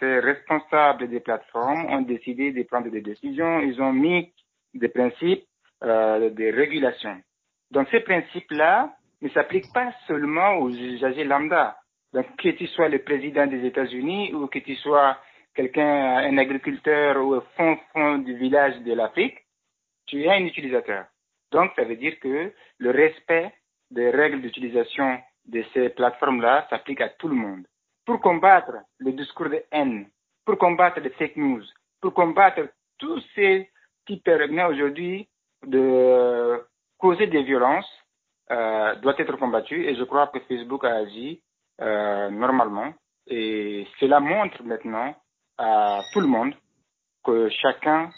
ces responsables des plateformes ont décidé de prendre des décisions. Ils ont mis des principes euh, de régulation. Donc ces principes-là ne s'appliquent pas seulement aux usagers lambda. Donc que tu sois le président des États-Unis ou que tu sois quelqu'un, un agriculteur ou un fond fond du village de l'Afrique, tu es un utilisateur. Donc ça veut dire que le respect des règles d'utilisation de ces plateformes-là s'applique à tout le monde. Pour combattre le discours de haine, pour combattre les fake news, pour combattre tous ces qui permettent aujourd'hui de causer des violences, euh, doit être combattu et je crois que Facebook a agi euh, normalement et cela montre maintenant à tout le monde que chacun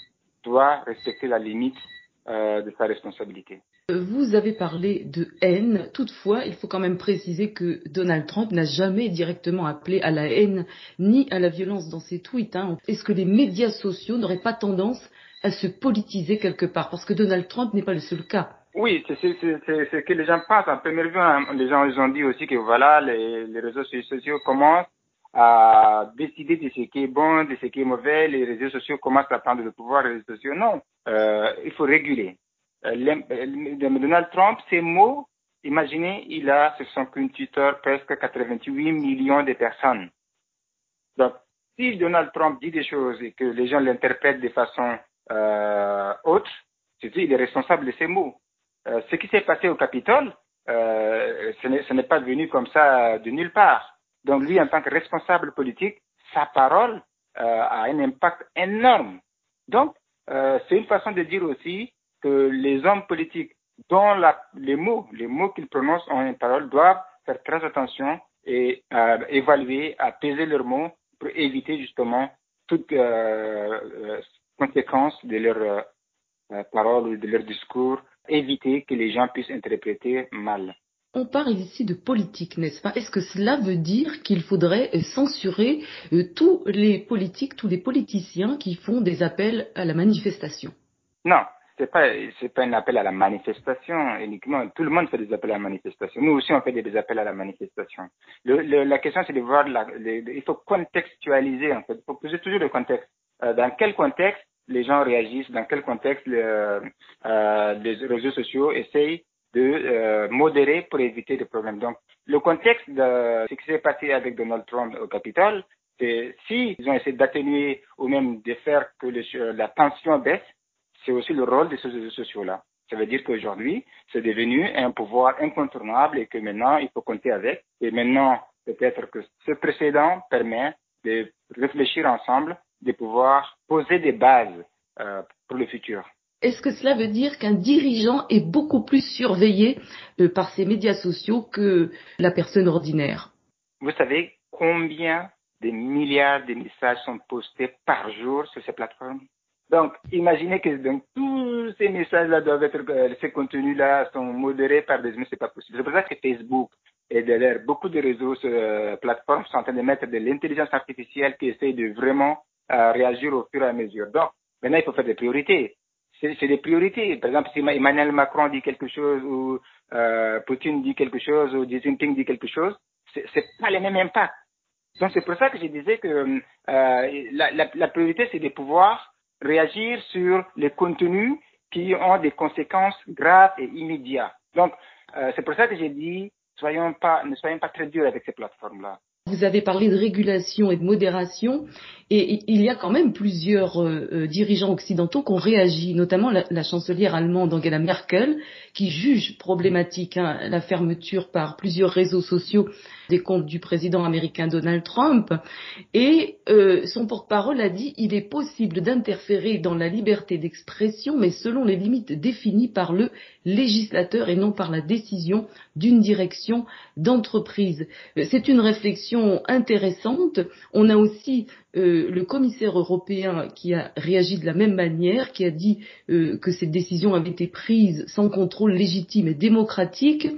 doit respecter la limite euh, de sa responsabilité. Vous avez parlé de haine. Toutefois, il faut quand même préciser que Donald Trump n'a jamais directement appelé à la haine ni à la violence dans ses tweets. Hein. Est-ce que les médias sociaux n'auraient pas tendance à se politiser quelque part? Parce que Donald Trump n'est pas le seul cas. Oui, c'est ce que les gens pensent en première vue. Hein. Les gens ont dit aussi que voilà, les, les réseaux sociaux commencent à décider de ce qui est bon, de ce qui est mauvais. Les réseaux sociaux commencent à prendre le pouvoir. Les réseaux sociaux, non. Euh, il faut réguler. Euh, euh Donald Trump, ces mots, imaginez, il a sur son compte Twitter presque 88 millions de personnes. Donc, si Donald Trump dit des choses et que les gens l'interprètent de façon euh, autre, c'est il est responsable de ces mots. Euh, ce qui s'est passé au Capitole, euh, ce n'est pas venu comme ça de nulle part. Donc lui, en tant que responsable politique, sa parole euh, a un impact énorme. Donc, c'est une façon de dire aussi que les hommes politiques dont la, les mots, les mots qu'ils prononcent en une parole doivent faire très attention et euh, évaluer, apaiser leurs mots pour éviter justement toute euh, euh, conséquence de leurs euh, paroles ou de leur discours, éviter que les gens puissent interpréter mal. On parle ici de politique, n'est-ce pas? Est-ce que cela veut dire qu'il faudrait censurer euh, tous les politiques, tous les politiciens qui font des appels à la manifestation? Non, c'est pas c'est pas un appel à la manifestation uniquement. Tout le monde fait des appels à la manifestation. Nous aussi on fait des appels à la manifestation. Le, le, la question c'est de voir la, il faut contextualiser en fait. Il faut poser toujours le contexte. Euh, dans quel contexte les gens réagissent, dans quel contexte le, euh, les réseaux sociaux essayent de euh, modérer pour éviter des problèmes. Donc, le contexte de ce qui s'est passé avec Donald Trump au Capitole, c'est si ils ont essayé d'atténuer ou même de faire que la tension baisse, c'est aussi le rôle de ces réseaux sociaux-là. Ça veut dire qu'aujourd'hui, c'est devenu un pouvoir incontournable et que maintenant, il faut compter avec. Et maintenant, peut-être que ce précédent permet de réfléchir ensemble, de pouvoir poser des bases euh, pour le futur. Est-ce que cela veut dire qu'un dirigeant est beaucoup plus surveillé euh, par ces médias sociaux que la personne ordinaire? Vous savez combien de milliards de messages sont postés par jour sur ces plateformes? Donc, imaginez que donc, tous ces messages-là doivent être, euh, ces contenus-là sont modérés par des mais c'est pas possible. C'est pour ça que Facebook et derrière beaucoup de réseaux, euh, plateformes sont en train de mettre de l'intelligence artificielle qui essaie de vraiment euh, réagir au fur et à mesure. Donc, maintenant, il faut faire des priorités c'est des priorités. Par exemple, si Emmanuel Macron dit quelque chose ou euh, Poutine dit quelque chose ou Xi Jinping dit quelque chose, c'est pas le même impact. Donc c'est pour ça que je disais que euh, la, la, la, priorité c'est de pouvoir réagir sur les contenus qui ont des conséquences graves et immédiates. Donc euh, c'est pour ça que j'ai dit soyons pas, ne soyons pas très durs avec ces plateformes-là. Vous avez parlé de régulation et de modération, et il y a quand même plusieurs euh, euh, dirigeants occidentaux qui ont réagi, notamment la, chancelière allemande Angela Merkel, qui juge problématique hein, la fermeture par plusieurs réseaux sociaux des comptes du président américain Donald Trump. Et euh, son porte-parole a dit il est possible d'interférer dans la liberté d'expression, mais selon les limites définies par le législateur et non par la décision d'une direction d'entreprise. C'est une réflexion intéressante. On a aussi euh, le commissaire européen qui a réagi de la même manière, qui a dit euh, que cette décision avait été prise sans contrôle légitime et démocratique,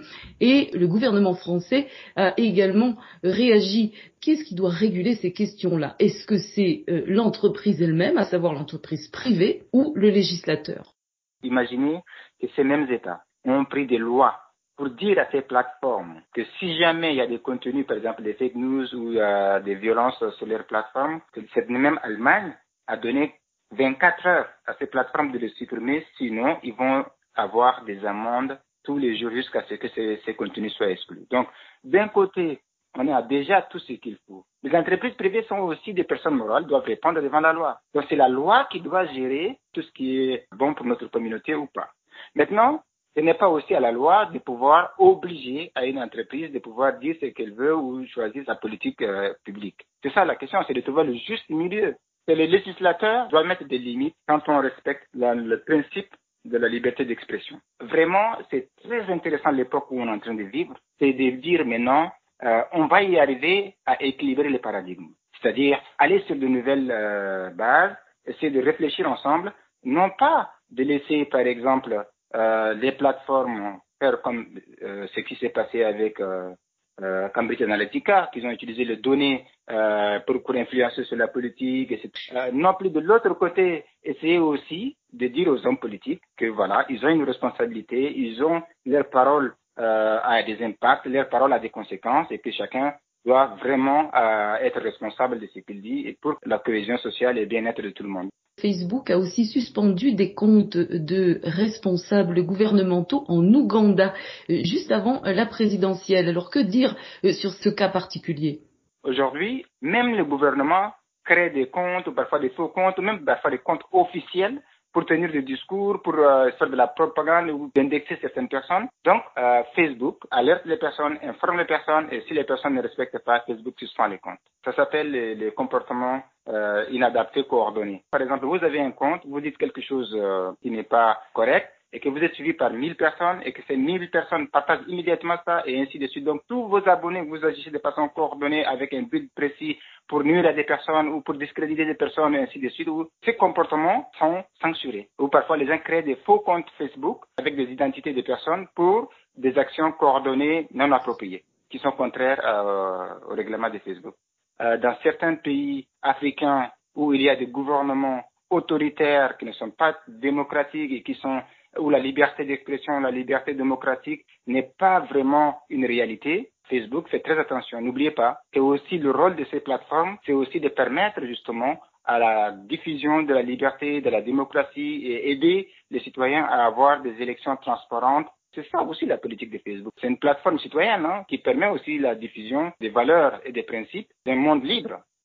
et le gouvernement français a également réagi. Qu'est-ce qui doit réguler ces questions-là? Est-ce que c'est euh, l'entreprise elle-même, à savoir l'entreprise privée, ou le législateur? Imaginez que ces mêmes États ont pris des lois pour dire à ces plateformes que si jamais il y a des contenus, par exemple des fake news ou euh, des violences sur leurs plateformes, que cette même Allemagne a donné 24 heures à ces plateformes de les supprimer, sinon ils vont avoir des amendes tous les jours jusqu'à ce que ces, ces contenus soient exclus. Donc, d'un côté, on a déjà tout ce qu'il faut. Les entreprises privées sont aussi des personnes morales, doivent répondre devant la loi. Donc c'est la loi qui doit gérer tout ce qui est bon pour notre communauté ou pas. Maintenant, ce n'est pas aussi à la loi de pouvoir obliger à une entreprise de pouvoir dire ce qu'elle veut ou choisir sa politique euh, publique. C'est ça la question, c'est de trouver le juste milieu. Et le législateur doit mettre des limites quand on respecte le principe de la liberté d'expression. Vraiment, c'est très intéressant l'époque où on est en train de vivre, c'est de dire maintenant, euh, on va y arriver à équilibrer les paradigmes. C'est-à-dire aller sur de nouvelles euh, bases, essayer de réfléchir ensemble, non pas de laisser, par exemple, les plateformes faire comme euh, ce qui s'est passé avec euh, euh, Cambridge Analytica, qui ont utilisé les données euh, pour, pour influencer sur la politique, etc. Euh, non plus de l'autre côté, essayer aussi de dire aux hommes politiques que voilà, ils ont une responsabilité, ils ont leur parole euh, a des impacts, leur parole a des conséquences et que chacun doit vraiment euh, être responsable de ce qu'il dit et pour la cohésion sociale et le bien-être de tout le monde. Facebook a aussi suspendu des comptes de responsables gouvernementaux en Ouganda, euh, juste avant la présidentielle. Alors que dire euh, sur ce cas particulier? Aujourd'hui, même le gouvernement crée des comptes, ou parfois des faux comptes, ou même parfois des comptes officiels pour tenir des discours, pour euh, faire de la propagande ou d'indexer certaines personnes. Donc, euh, Facebook alerte les personnes, informe les personnes, et si les personnes ne respectent pas, Facebook suspend les comptes. Ça s'appelle les, comportements euh, inadaptés coordonnés. Par exemple, vous avez un compte, vous dites quelque chose euh, qui n'est pas correct, et que vous êtes suivi par 1000 personnes et que ces 1000 personnes partagent immédiatement ça et ainsi de suite. Donc, tous vos abonnés, vous agissez de façon coordonnée avec un but précis pour nuire à des personnes ou pour discréditer des personnes et ainsi de suite. Ces comportements sont censurés. Ou parfois, les gens créent des faux comptes Facebook avec des identités de personnes pour des actions coordonnées non appropriées qui sont contraires euh, au règlement de Facebook. Euh, dans certains pays africains où il y a des gouvernements autoritaires qui ne sont pas démocratiques et qui sont où la liberté d'expression, la liberté démocratique n'est pas vraiment une réalité, Facebook fait très attention. N'oubliez pas que aussi le rôle de ces plateformes, c'est aussi de permettre justement à la diffusion de la liberté, de la démocratie et aider les citoyens à avoir des élections transparentes. C'est ça aussi la politique de Facebook. C'est une plateforme citoyenne hein, qui permet aussi la diffusion des valeurs et des principes d'un monde libre.